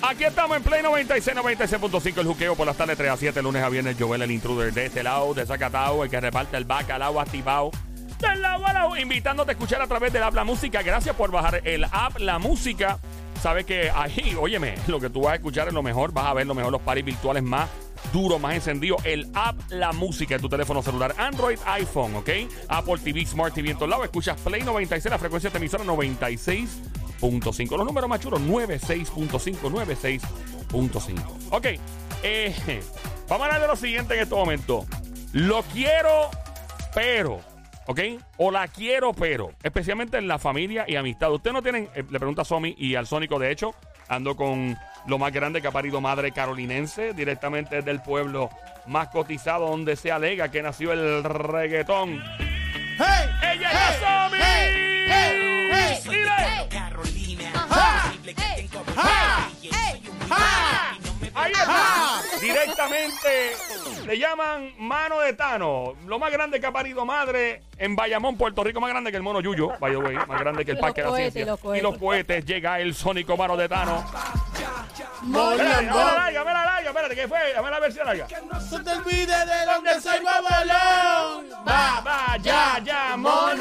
Aquí estamos en Play 96, 96.5, el juqueo por las tardes 3 a 7, lunes a viernes. Joel, el intruder de este lado, de Zacatau, el que reparte el bacalao activado. Del lado a lado, invitándote a escuchar a través del app La Música. Gracias por bajar el app La Música. Sabes que ahí, óyeme, lo que tú vas a escuchar es lo mejor. Vas a ver lo mejor, los paris virtuales más duros, más encendidos. El app La Música en tu teléfono celular, Android, iPhone, ¿ok? Apple TV, Smart TV en todos lados. Escuchas Play 96, la frecuencia de emisora 96.5. Los números más chulos, 96.5, 96.5. Ok, eh, vamos a hablar de lo siguiente en este momento. Lo quiero, pero... ¿Ok? O la quiero, pero. Especialmente en la familia y amistad. Ustedes no tienen. eh, le pregunta a Somi y al Sónico, de hecho. Ando con lo más grande que ha parido madre carolinense. Directamente desde el pueblo más cotizado, donde se alega que nació el reggaetón. ¡Hey! ¡Ella es la Somi! hey, Carolina, Ahí está. Directamente le llaman mano de Tano. Lo más grande que ha parido madre en Bayamón, Puerto Rico. Más grande que el mono Yuyo, by the way. Más grande que el Parque de la Ciencia. y los cohetes. Y los cohetes. Llega el sónico mano de Tano. Dame la Bob. larga, dame la larga. Espérate, ¿qué fue? Dame la versión larga. No te olvides de donde soy Babalón. Va, va, ya, ya, mon.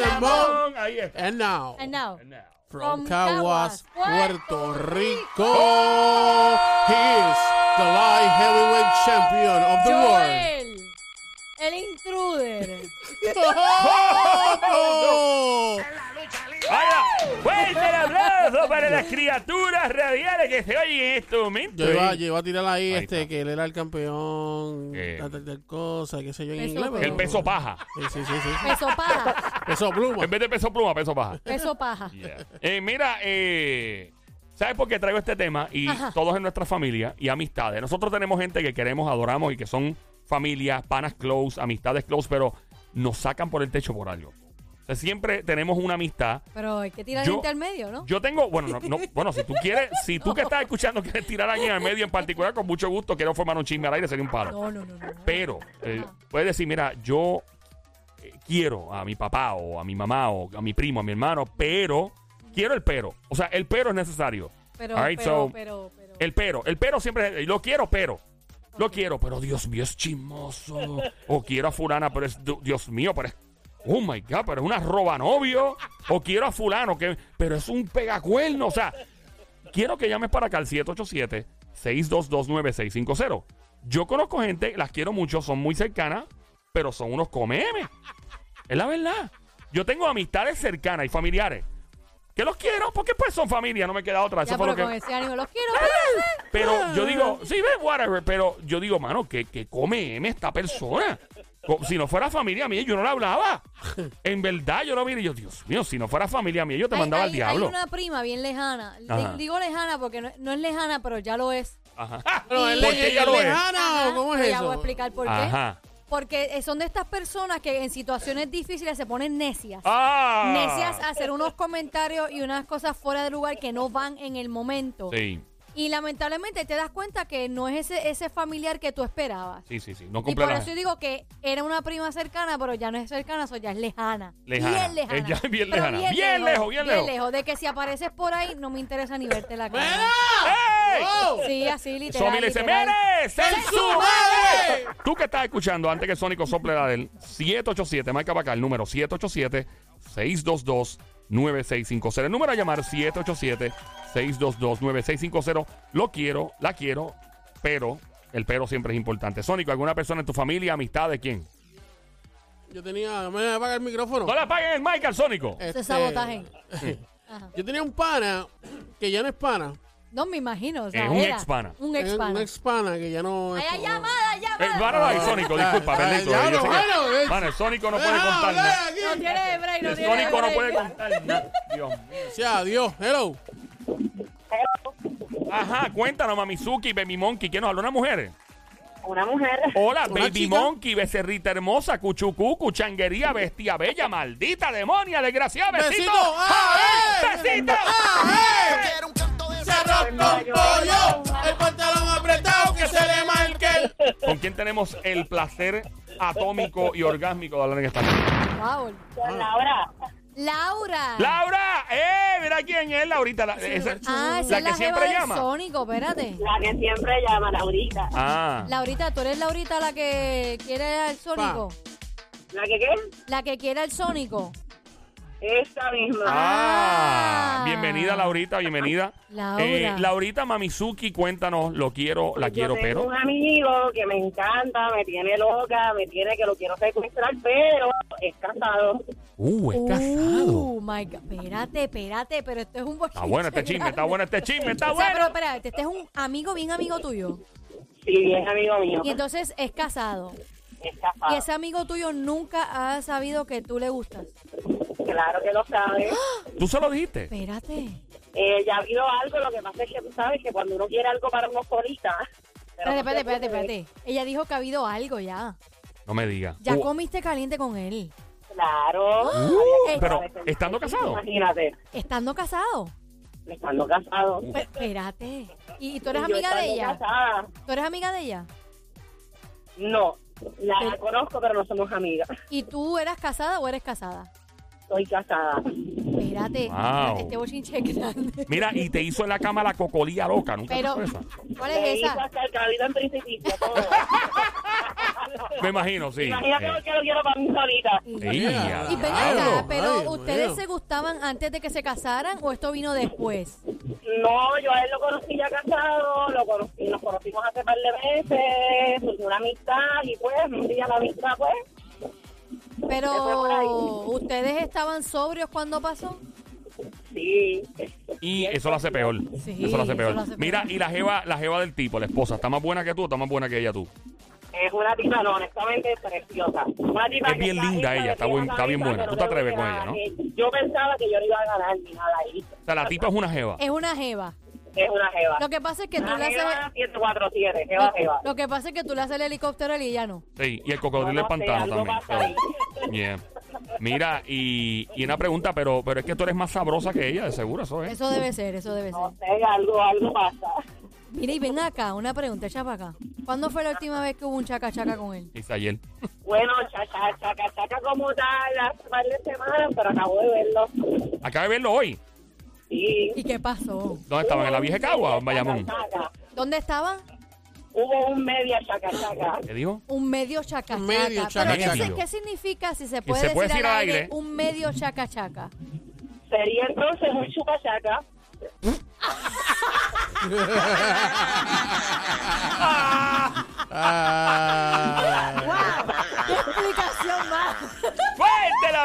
Ahí está. And now, And now, Now. from From Caguas, Puerto Puerto Rico, he is the light heavyweight champion of the world. Joel, el intruder. para las criaturas radiales que se oyen en este momento. Yo iba, yo iba a tirar ahí, Ahí este, está. que él era el campeón, Eh. tal, tal, tal cosa, qué sé yo en Peso inglés. pluma. pero- El peso paja. Sí, sí, sí. sí. Peso paja. Peso pluma. En vez de peso pluma, peso paja. Peso paja. Eh, mira, eh, ¿sabes por qué traigo este tema? Y Ajá. todos en nuestra familia y amistades. Nosotros tenemos gente que queremos, adoramos y que son familias, panas close, amistades close, pero nos sacan por el techo por algo. Siempre tenemos una amistad. Pero hay que tirar Yo- gente al medio, ¿no? Yo tengo, bueno, no, no, bueno, si tú quieres, si tú que estás escuchando quieres tirar a alguien al medio en particular, con mucho gusto quiero formar un chisme al aire, sería un palo. No, no, no. no. Pero eh, puedes decir, mira, yo eh, quiero a mi papá o a mi mamá o a mi primo, a mi hermano, pero quiero el pero. O sea, el pero es necesario. Pero, right, pero, so, pero, pero. El pero, el pero siempre es, lo quiero, pero. Lo quiero, pero Dios mío, es chismoso. o quiero a fulana, pero es, Dios mío, pero es, oh my God, pero es una roba novio. O quiero a fulano, que, pero es un pegacuerno. O sea, quiero que llames para acá al 787-622-9650. Yo conozco gente, las quiero mucho, son muy cercanas, pero son unos comemes. Es la verdad. Yo tengo amistades cercanas y familiares que los quiero porque pues son familia, no me queda otra. Eso ya, fue pero lo que... con ese ánimo los quiero. Pero yo digo, sí, ve, whatever. Pero yo digo, mano, que, que come M esta persona. Co- Si no fuera familia mía, yo no la hablaba. En verdad, yo lo vi y yo, Dios mío, si no fuera familia mía, yo te Hay- mandaba hay, al diablo. Hay una prima bien lejana. Di- Ajá. Digo lejana porque no, no es lejana, pero ya lo es. Ajá. Pero ¿Por qué ella ya lo es? lejana Ajá, o cómo es pero Ya voy a explicar por qué. Ajá. Porque eh, son de estas personas que en situaciones difíciles se ponen necias. Ah. Necias a hacer unos comentarios y unas cosas fuera de lugar que no van en el momento. Sí, Y lamentablemente te das cuenta que no es ese, ese familiar que tú esperabas. sí, sí, sí. No Y cumple por la- eso yo digo que era una prima cercana, pero ya no es cercana, eso ya es lejana. Lejana. Bien lejana. Es ya bien Pero lejana. Bien lejos, bien lejos. De que si apareces por ahí, no me interesa ni verte la cara. ¡Ey! ¡Oh! Sí, así literal. Somi le dice, literal. ¡Mere! ¡Sen ¡En su madre! Tú que estás escuchando, antes que Sónico sople la del 787, marca para acá el número 787-622-9650. El número a llamar 787-622-9650. Lo quiero, la quiero, pero el pero siempre es importante. Sónico, ¿alguna persona en tu familia, amistad de quién? Yo tenía, me voy a apagar el micrófono. No le apaguen el mic al Sónico. Ese Este, sabotaje. Ajá. Yo tenía un pana que ya no es pana. No me imagino. O sea, Es un era ex-pana. Un Es ex Un pana. ex pana que ya no Ay, es. ay, llamada, Eh, llamada. ahí, Sónico, disculpa, Ya, bendito. ya, Yo sé que- bueno, eh. Mano, el Sónico no puede contar nada. No tiene break, no El tiene Sónico no break. puede contar nada. Dios mío. Sí, adiós. Hello. Ajá, cuéntanos, Mamizuki, Baby Monkey. ¿Quién nos habla? ¿Una mujer? Una mujer. Hola, Una Baby chica. Monkey, becerrita hermosa, cuchucu, cuchanguería, bestia bella, maldita demonia, desgraciada, besito. Besito. ¡Ah, eh! ¡Besito! ¡Ah, eh! Con pollo, el pantalón apretado que se le marque el... ¿Con quién tenemos el placer atómico y orgásmico de hablar en español? Wow. Con Laura. Laura. ¡Laura! ¡Eh! Mira quién es Laurita. La, esa- Ah, esa la es que siempre llama. Sónico, espérate. La que siempre llama, Laurita. Ah. Laurita, ¿tú eres Laurita la que quiere al Sónico? ¿La que qué? La que quiere al Sónico. Esta misma. Ah, Ah. bienvenida Laurita, bienvenida. Laura. Eh, Laurita Mamizuki, cuéntanos, lo quiero, la Yo quiero, tengo pero. un amigo que me encanta, me tiene loca, me tiene que lo quiero secuestrar, pero es casado. Uh, es casado. Oh my God. Espérate, espérate, pero esto es un Está bueno este chisme, está bueno este chisme, está O sea, pero bueno. espérate, este es un amigo bien amigo tuyo. Sí, bien amigo mío. Y entonces es casado. Es casado. Y ese amigo tuyo nunca ha sabido que tú le gustas. Claro que lo sabe. ¿Tú se lo dijiste? Espérate. Eh, ya ha habido algo, lo que pasa es que tú sabes que cuando uno quiere algo para uno solita... pero Espérate, espérate, espérate, espérate. Ella dijo que ha habido algo ya. No me digas. Ya Uh, comiste caliente con él. Claro. Eh, pero, ¿estando casado? Imagínate, Estando casado. estando casado. Pe- Espérate. ¿Y, y tú eres Y yo amiga de estando ella? casada. ¿Tú eres amiga de ella? No, la Pero- conozco, pero no somos amigas. ¿Y tú eras casada o eres casada? Soy casada. Espérate. Wow. Este bochinche es grande. Mira, y te hizo en la cama la cocolía loca, ¿nunca Pero, te hizo esa? ¿cuál Me es hizo esa? hasta el cabello en precipicio, todo. Me imagino, sí. Imagínate lo que lo quiero para mí solita. Y ven diablo. acá, pero Ay, Dios ¿ustedes se gustaban antes de que se casaran o esto vino después? No, yo a él lo conocí ya casado, lo conocí, nos conocimos hace par de meses, surgió una amistad y pues un día la amistad pues Pero. ¿ustedes estaban sobrios cuando pasó? sí. Y eso lo hace peor. Sí, eso lo hace eso peor. lo hace peor. Mira, y la jeva, la jeva del tipo, la esposa, ¿está más buena que tú o está más buena que ella tú? Es una tipa, no, honestamente preciosa. Una tipa Es bien está linda ella, está buen- está bien buena. Tú te atreves con ella, ¿no? Yo pensaba que yo no iba a ganar ni nada ahí. O sea, la tipa es una jeva. Es una jeva. Es una jeva. Lo que pasa es que tú le haces... jeva 747, jeva, jeva. Lo, lo que pasa es que tú le haces el helicóptero y ella no. Sí, y el cocodrilo sé, pantano también. pasa ahí. So, yeah. Mira, y, y una pregunta, pero, pero es que tú eres más sabrosa que ella, de seguro, eso es. Eso debe ser, eso debe ser. No sé, algo, algo pasa. Mira, y ven acá, una pregunta, echa para acá. ¿Cuándo fue la última vez que hubo un chaca chaca con él? Dice ayer. Bueno, chaca, chaca, chaca como tal, hace varias semanas, pero acabo de verlo. Acaba de verlo hoy. Sí. ¿Y qué pasó? ¿Dónde estaban? ¿En la vieja Cagua o en Bayamón? ¿Dónde estaba? Hubo un media chaca, chaca. ¿Qué dijo? Un medio chaca Un medio chaca. chaca ¿Pero qué, qué significa, si se puede se puede decir decir al aire, aire. un medio chaca chaca? Sería entonces un chupa chaca. Ah, ¡Qué explicación más!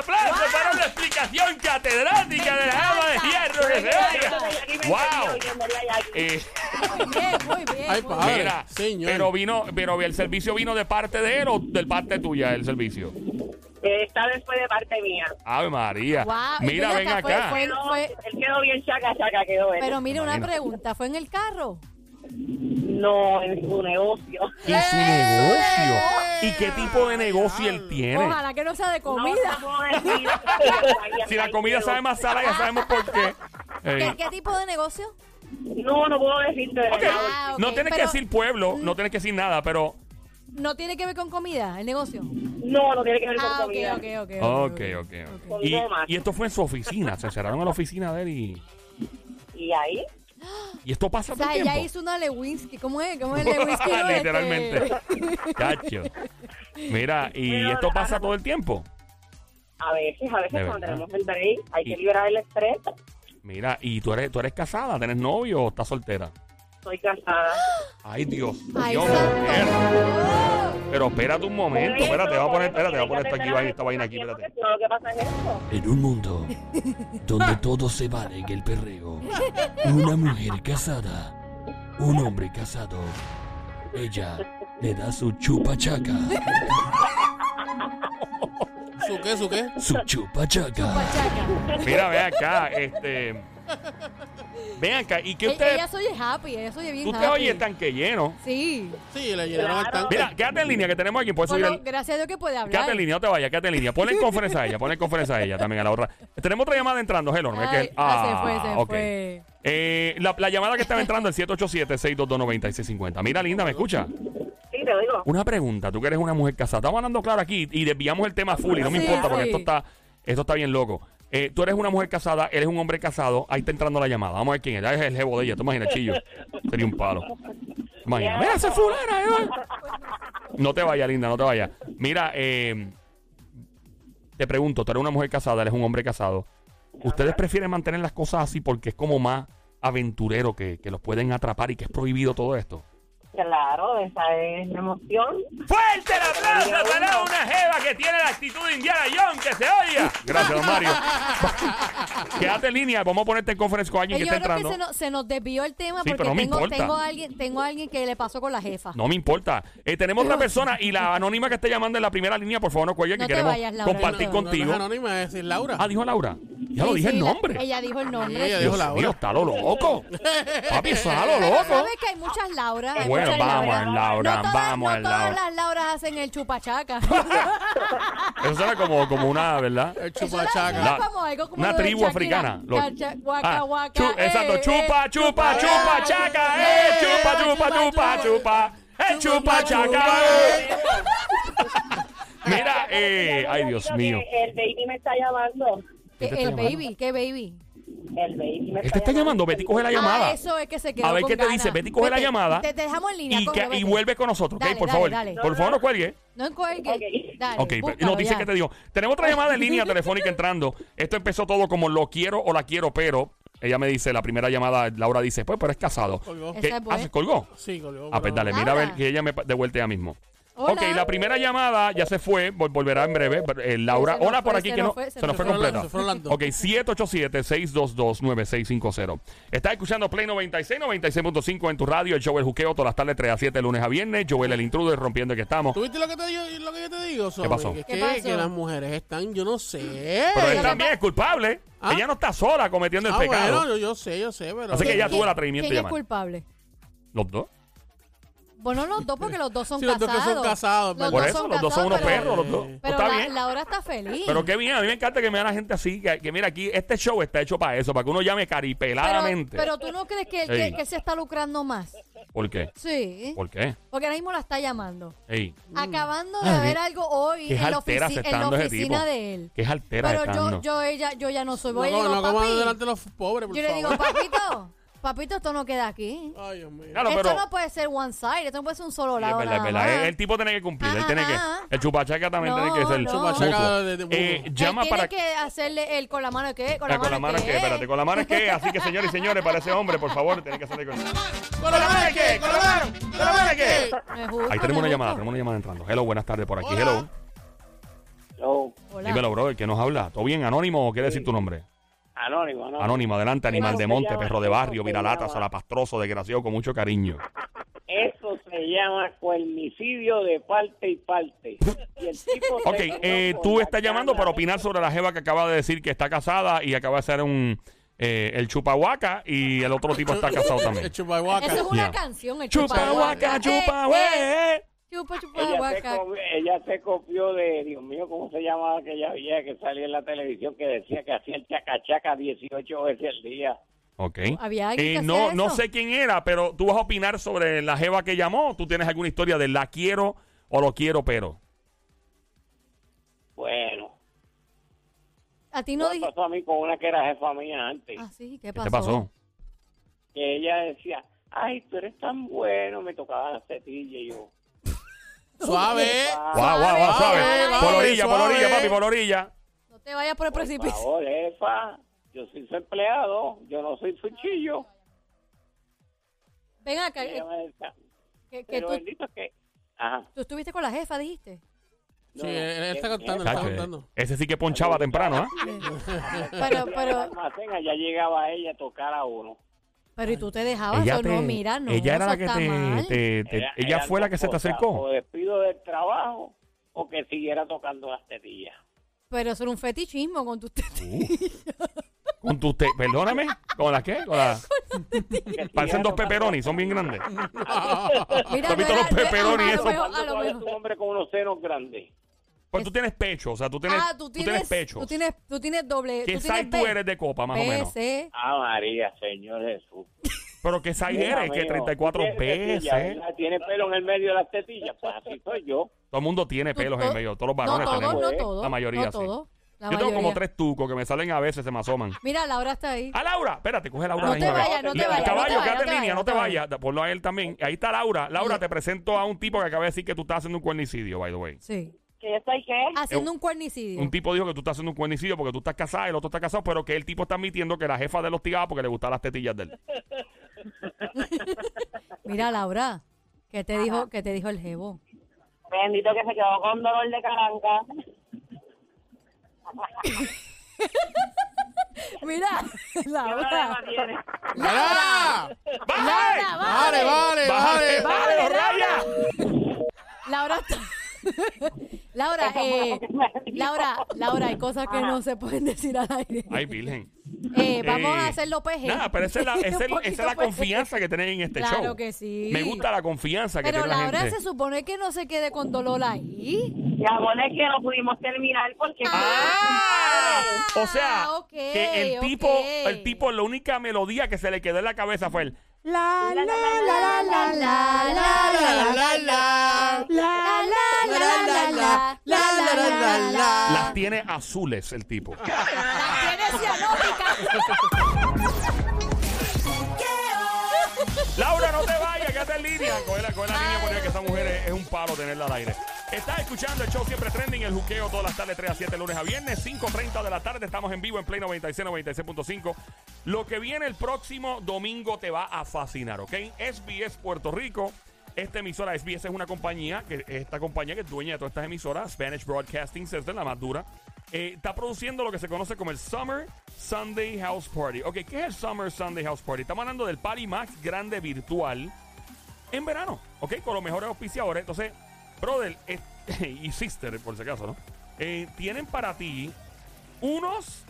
¡Fuerte el aplauso para una explicación catedrática de la dama de hierro que se oiga! ¡Wow! Eh, Muy bien, muy bien. Ay, padre. mira, señor. pero vino, pero el servicio vino de parte de él o del parte tuya el servicio. Esta vez fue de parte mía. Ave María. Y Mira, ven acá, fue- acá. fue- Quedó- fue- Él quedó bien chaca, chaca, quedó él. Pero mire, una pregunta, ¿fue en el carro? No, en su negocio. Y su negocio. ¿Y qué tipo de negocio él tiene? Ojalá que no sea de comida. no puedo decir. Si la comida sabe más sala, ya sabemos por qué. ¿Qué, qué tipo de negocio? No, no puedo decirte de. Ah, No tienes que decir pueblo, no tienes que decir nada, pero. ¿No tiene que ver con comida, el negocio? No, no tiene que ver con Ah, ok, comida. ok, ok. Ok, ok. Con Y, y esto fue en su oficina. Se cerraron en la oficina de él y. Y ahí, Y esto pasa O sea, el ella tiempo. hizo una Lewinsky. ¿Cómo es? ¿Cómo es Lewinsky? Este- Literalmente. Cacho. Mira, y Pero esto la- pasa todo el tiempo. a veces, a De veces cuando verdad. tenemos el break, hay Y- que liberar el estrés. Mira, y tú eres, tú eres casada, ¿tienes novio o estás soltera? Soy cansada. Ay, Dios. Ay, Dios, santo. Oh. Pero espérate un momento, espérate, voy a poner, espérate, voy a poner esto aquí, vaina, esta vaina aquí, espérate. diciendo que Lo que pasa es esto. En un mundo donde todo se vale en el perreo, una mujer casada, un hombre casado, ella le da su chupachaca, ¿Su qué, su qué? su chupachaca. Pachaca. Mira, ve acá, este. Ven acá, ¿y qué E- usted. Ella soy happy, ella soy bien Tú happy. te oyes tanque lleno. Sí. Sí, le llenaron el tanque. Mira, quédate en línea que tenemos aquí. Puedes subir Bueno, el. gracias a Dios que puede hablar. Quédate en línea, no te vayas, quédate en línea. Ponle en conferencia a ella, ponle en conferencia a ella también a la otra. Tenemos otra llamada entrando, hello. ¿no? Es Ay, ah, se fue, se ok. fue. Eh, la, la llamada que estaba entrando, el 787-622-9650. Mira, linda, ¿me escucha? Sí, te digo. Una pregunta, tú que eres una mujer casada. Estamos hablando claro aquí y desviamos el tema full y no me Sí, importa porque sí. esto está, esto está bien loco. Eh, tú eres una mujer casada, él es un hombre casado. Ahí está entrando la llamada. Vamos a ver quién es. Ah, Es el jevo de ella. Tú imaginas, chillo. Sería un palo. Imagina. Mira, fulana. No te vayas, linda, no te vayas. Mira, eh, te pregunto, tú eres una mujer casada, eres un hombre casado. ¿Ustedes prefieren mantener las cosas así porque es como más aventurero que, que los pueden atrapar y que es prohibido todo esto? Claro, esa es la emoción. ¡Fuerte el aplauso para una jeva que tiene la actitud de Indiana Jones que se odia! Gracias, don Mario. Quédate en línea, vamos a ponerte en conference con alguien Eh, que Yo está creo que se nos, se nos desvió el tema Sí, porque pero no me tengo, importa. tengo, a alguien, tengo a alguien que le pasó con la jefa. No me importa. Eh, tenemos otra persona y la anónima que está llamando en la primera línea, por favor, no cuelgue, que No te queremos vayas, Laura, compartir no No, contigo. No, es anónima, es Laura. Ah, dijo Laura. Ya lo dije sí, el la- nombre. ella dijo el nombre. Sí, ella Dios dijo Laura. mío, está lo loco. Papi, está lo loco. sabes que hay muchas Lauras. hay Bueno, muchas vamos Lauras. en Laura, no todas, vamos no en todas Laura. las Lauras hacen el chupachaca. Eso suena como, como una, ¿verdad? El chupachaca. La- como algo como una lo de tribu Shakira. africana. Lo- guaca, Ah, guaca, chu- eh, exacto, eh. chupa, chupa, chupa, chaca, eh, chupa, chupa, chupa, chupa, eh, chupa, chaca. eh. Mira, eh, ay Dios mío. El baby me está llamando. ¿Qué- ¿Quién te está El llamando? baby, ¿qué baby? El baby me Él te está llamando, Betty, coge la llamada. Ah, eso es que se quedó A ver con qué te ganas. dice. Betty, coge la Vete, llamada. Te, te dejamos en línea. Y, y vete. vuelve con nosotros, ¿ok? Por dale, favor. dale. Por favor, no cuelgue. No encuelgue. Ok. Dale, Ok, pues, búscalo nos dice ya. que te digo. Tenemos otra llamada en línea telefónica entrando. Esto empezó todo como lo quiero o la quiero, pero ella me dice, la primera llamada, Laura dice, pues, pero es casado. Colgó. ¿Qué? Esa es buena. Ah, ¿se colgó? Sí, colgó. Ah, pues pero- dale, mira a ver Laura. que ella me pa- de vuelta ya mismo. Hola. Ok, la primera llamada ya se fue, vol- volverá en breve. pero, eh, Laura, Se nos hola por fue, aquí se que nos no, fue, se, se nos nos fue fue. completa. Se fue Orlando. Ok, 787-622-9650. Estás escuchando Play 96, 96.5 en tu radio, el show El Juqueo, todas las tardes 3 a 7, lunes a viernes. Joel el intruder, rompiendo que estamos. ¿Tú viste lo que, te digo, lo que yo te digo, Sobe? pasó? Que ¿Qué pasó? que las mujeres están, yo no sé. Pero él también es culpable. ¿Ah? Ella no está sola cometiendo el ah, pecado. bueno, yo, yo sé, yo sé, pero... Así que ya ¿Quién- tuvo el atrevimiento de ¿Quién es llamar. culpable? Los dos. Bueno, los dos, porque los dos son Sí, los dos casados. que son casados, Los Por dos eso, son los dos son unos casados, pero- perros, los dos. Pero está la, bien. Laura está feliz. Pero qué bien, a mí me encanta que me vean a gente así, que, que mira aquí, este show está hecho para eso, para que uno llame pero, caripeladamente. pero tú no crees que, él- Ey. que, que se está lucrando más. ¿Por qué? Sí. ¿Por qué? Porque ahora mismo la está llamando. Ey, Acabando de Ah, ver qué- algo hoy qué en la, altera ofici- se en está la dando ese oficina tipo. de él. que es altera Pero estando. yo, yo, ella, yo ya no soy. No, Voy y como- digo, no como papi. delante de los pobres, por Yo le digo, favor. papito, papito, esto no queda aquí. Ay, Dios mío. Claro, esto pero- no puede ser one side, esto no puede ser un solo Sí, es lado. verdad, es nada verdad. más. El, el tipo tiene que cumplir. él Ajá, tiene que. ajá. El chupachaca también No, tiene que ser. no. Chupachaca mutuo. de- de- Eh, Él llama tiene para. que hacerle el con la mano que con Ah, la con la mano es que, espérate, con la mano es que, así que señores y señores, para ese hombre, por favor, tiene que hacerle con. ¡Con la mano de qué! ¡Con la mano! ¡Con la mano! Me gusta, Ahí tenemos una llamada, tenemos una llamada entrando. Hello, buenas tardes por aquí. Hola. Hello. No, Hola. Dímelo, brother, ¿qué nos habla? ¿Todo bien? ¿Anónimo o quiere decir tu nombre? Anónimo, anónimo. Anónimo, adelante, animal de monte, perro de barrio, viralata, salapastroso, desgraciado, con mucho cariño. Eso se llama cuernicidio de parte y parte. Y el tipo se Ok, eh, tú estás llamando para opinar sobre la jeva que acaba de decir que está casada y acaba de hacer un eh, el chupahuaca y el otro tipo está casado también. El chupahuaca. Eso es una canción, el Chupahuaca, Eh, chupahueca. eh, Chupa, chupa, Ella se, copió, ella se copió de, Dios mío, ¿cómo se llamaba aquella vieja que salía en la televisión que decía que hacía el chacachaca 18 veces al día? Ok. Había alguien Eh, que no, hacía no eso. sé quién era, pero tú vas a opinar sobre la jeva que llamó. ¿Tú tienes alguna historia de la quiero o lo quiero, pero? Bueno, A ti no dije. pasó a mí con una que era jefa mía antes, Ah, sí, ¿qué ¿Qué pasó? te pasó? que ella decía, ay, tú eres tan bueno, me tocaba la tetilla y yo. Suave. Guau, guau, guau, suave. Suave, Por orilla, por orilla, papi, por orilla. No te vayas por el Por precipicio. favor, jefa, yo soy su empleado, yo no soy su chillo. Ven acá. Eh, Que, que pero tú, bendito que... Ajá. tú estuviste con la jefa, dijiste. Sí, él está que- contando, que- está contando. ese sí que ponchaba temprano, ¿ah? Pero, pero, almacén, allá llegaba ella a tocar a uno. Pero y tú te dejabas. Ella, Eso te- no, mira, no. ella era eso la que te, te- te- ella eran fue la que se te acercó. O despido del trabajo o que siguiera tocando las tetillas. Pero eso era un fetichismo con tus tetillas. Con tus te- perdóname, ¿con las qué? Con las parecen dos pepperonis, son bien grandes. Mira, ¿Tú has visto no los era- pepperoni a lo mejor- un hombre con unos senos grandes. Pues tú tienes pecho, o sea, tú tienes, Ah, tú tienes, pecho. tú tienes, tú tienes doble. ¿Qué tú size tú eres de copa, más o menos? Ah, María, Señor Jesús. Pero ¿qué size Mira, eres? Que mijo, 34 ¿tiene tetilla, veces. Tiene pelo en el medio de las tetillas. Pues así soy yo. Todo el mundo tiene pelos en to- medio, todos los No varones todos, tenemos. no todos. La mayoría no sí. todos. La Yo tengo como tres tucos que me salen a veces, se me asoman. Mira, Laura está ahí. ¡A Laura! Espérate, coge a Laura. No te vayas, no te vayas, Caballo, no te quédate en línea, no no te vayas. Ponlo a él también. Ahí está Laura. Laura, te presento a un tipo que acaba de decir que tú estás haciendo un cuernicidio, by the way. Sí. ¿Que yo estoy qué? Haciendo un cuernicidio. Un tipo dijo que tú estás haciendo un cuernicidio porque tú estás casada y el otro está casado, pero que el tipo está admitiendo que la jefa de los hostigaba porque le gustaban las tetillas de él. Mira, Laura, ¿qué te dijo, qué te dijo el jevo? Bendito que se quedó con dolor de caranca. Mira, ¿Qué Laura. ¡Laura! ¡Vale! ¡Vale, vale, ¡Vale, vale! vale, Vale, Raya! Laura está- Laura, eh, Laura, Laura, hay cosas que no se pueden decir al aire. Ay, virgen. Eh, vamos Eh, a hacerlo PG. Nada, pero esa es la, esa es- Un esa poquito es la PG. confianza que tienen en este Claro show. que sí. Me gusta la confianza que Pero tiene la Laura gente. se supone que no se quede con dolor ahí. Mi amor, es que no pudimos terminar porque... ¡Ah! O sea, ok, que el tipo, ok. el tipo, la única melodía que se le quedó en la cabeza fue el La la la la la la la la La, la, la. la la la la la la la la la las tiene azules el tipo. Tiene cianótica. Laura, no te vayas, quédate en línea. Coge la, coge la línea porque que esta mujer es, es un palo tenerla al aire. Estás escuchando el show siempre trending, el juqueo todas las tardes 3 a 7, lunes a viernes, 5.30 de la tarde. Estamos en vivo en Play 96, 96.5. Lo que viene el próximo domingo te va a fascinar, ¿ok? SBS Puerto Rico. Esta emisora SBS es una compañía, que esta compañía que es dueña de todas estas emisoras, Spanish Broadcasting System, la más dura, eh, está produciendo lo que se conoce como el Summer Sunday House Party. Ok, ¿qué es el Summer Sunday House Party? Estamos hablando del party más grande virtual en verano, ¿ok? Con los mejores auspiciadores. Entonces, brother y sister, por si acaso, ¿no? Eh, tienen para ti unos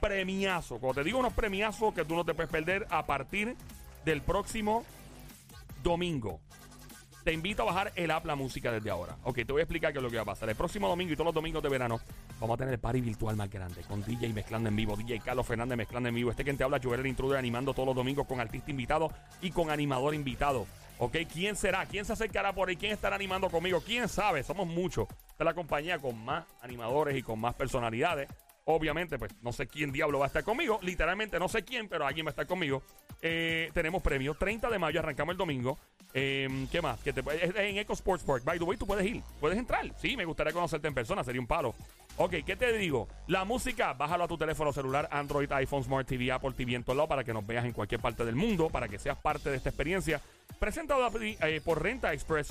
premiazos. Cuando te digo unos premiazos que tú no te puedes perder a partir del próximo domingo. Te invito a bajar el app La Música desde ahora. Ok, te voy a explicar qué es lo que va a pasar. El próximo domingo y todos los domingos de verano vamos a tener el party virtual más grande con DJ mezclando en vivo, DJ Carlos Fernández mezclando en vivo. Este quien te habla, Joel el Intruder, animando todos los domingos con artista invitado y con animador invitado. Ok, ¿quién será? ¿Quién se acercará por ahí? ¿Quién estará animando conmigo? ¿Quién sabe? Somos muchos. Esta es la compañía con más animadores y con más personalidades. Obviamente, pues no sé quién diablo va a estar conmigo. Literalmente no sé quién, pero alguien va a estar conmigo. Eh, tenemos premios. 30 de mayo arrancamos el domingo. Eh, ¿Qué más? Que en Eco Sports Park. By the way, tú puedes ir. Puedes entrar. Sí, me gustaría conocerte en persona. Sería un palo. Ok, ¿qué te digo? La música, bájalo a tu teléfono celular, Android, iPhone, Smart TV, Apple TV en todo lado para que nos veas en cualquier parte del mundo, para que seas parte de esta experiencia. Presentado eh, por Renta Express.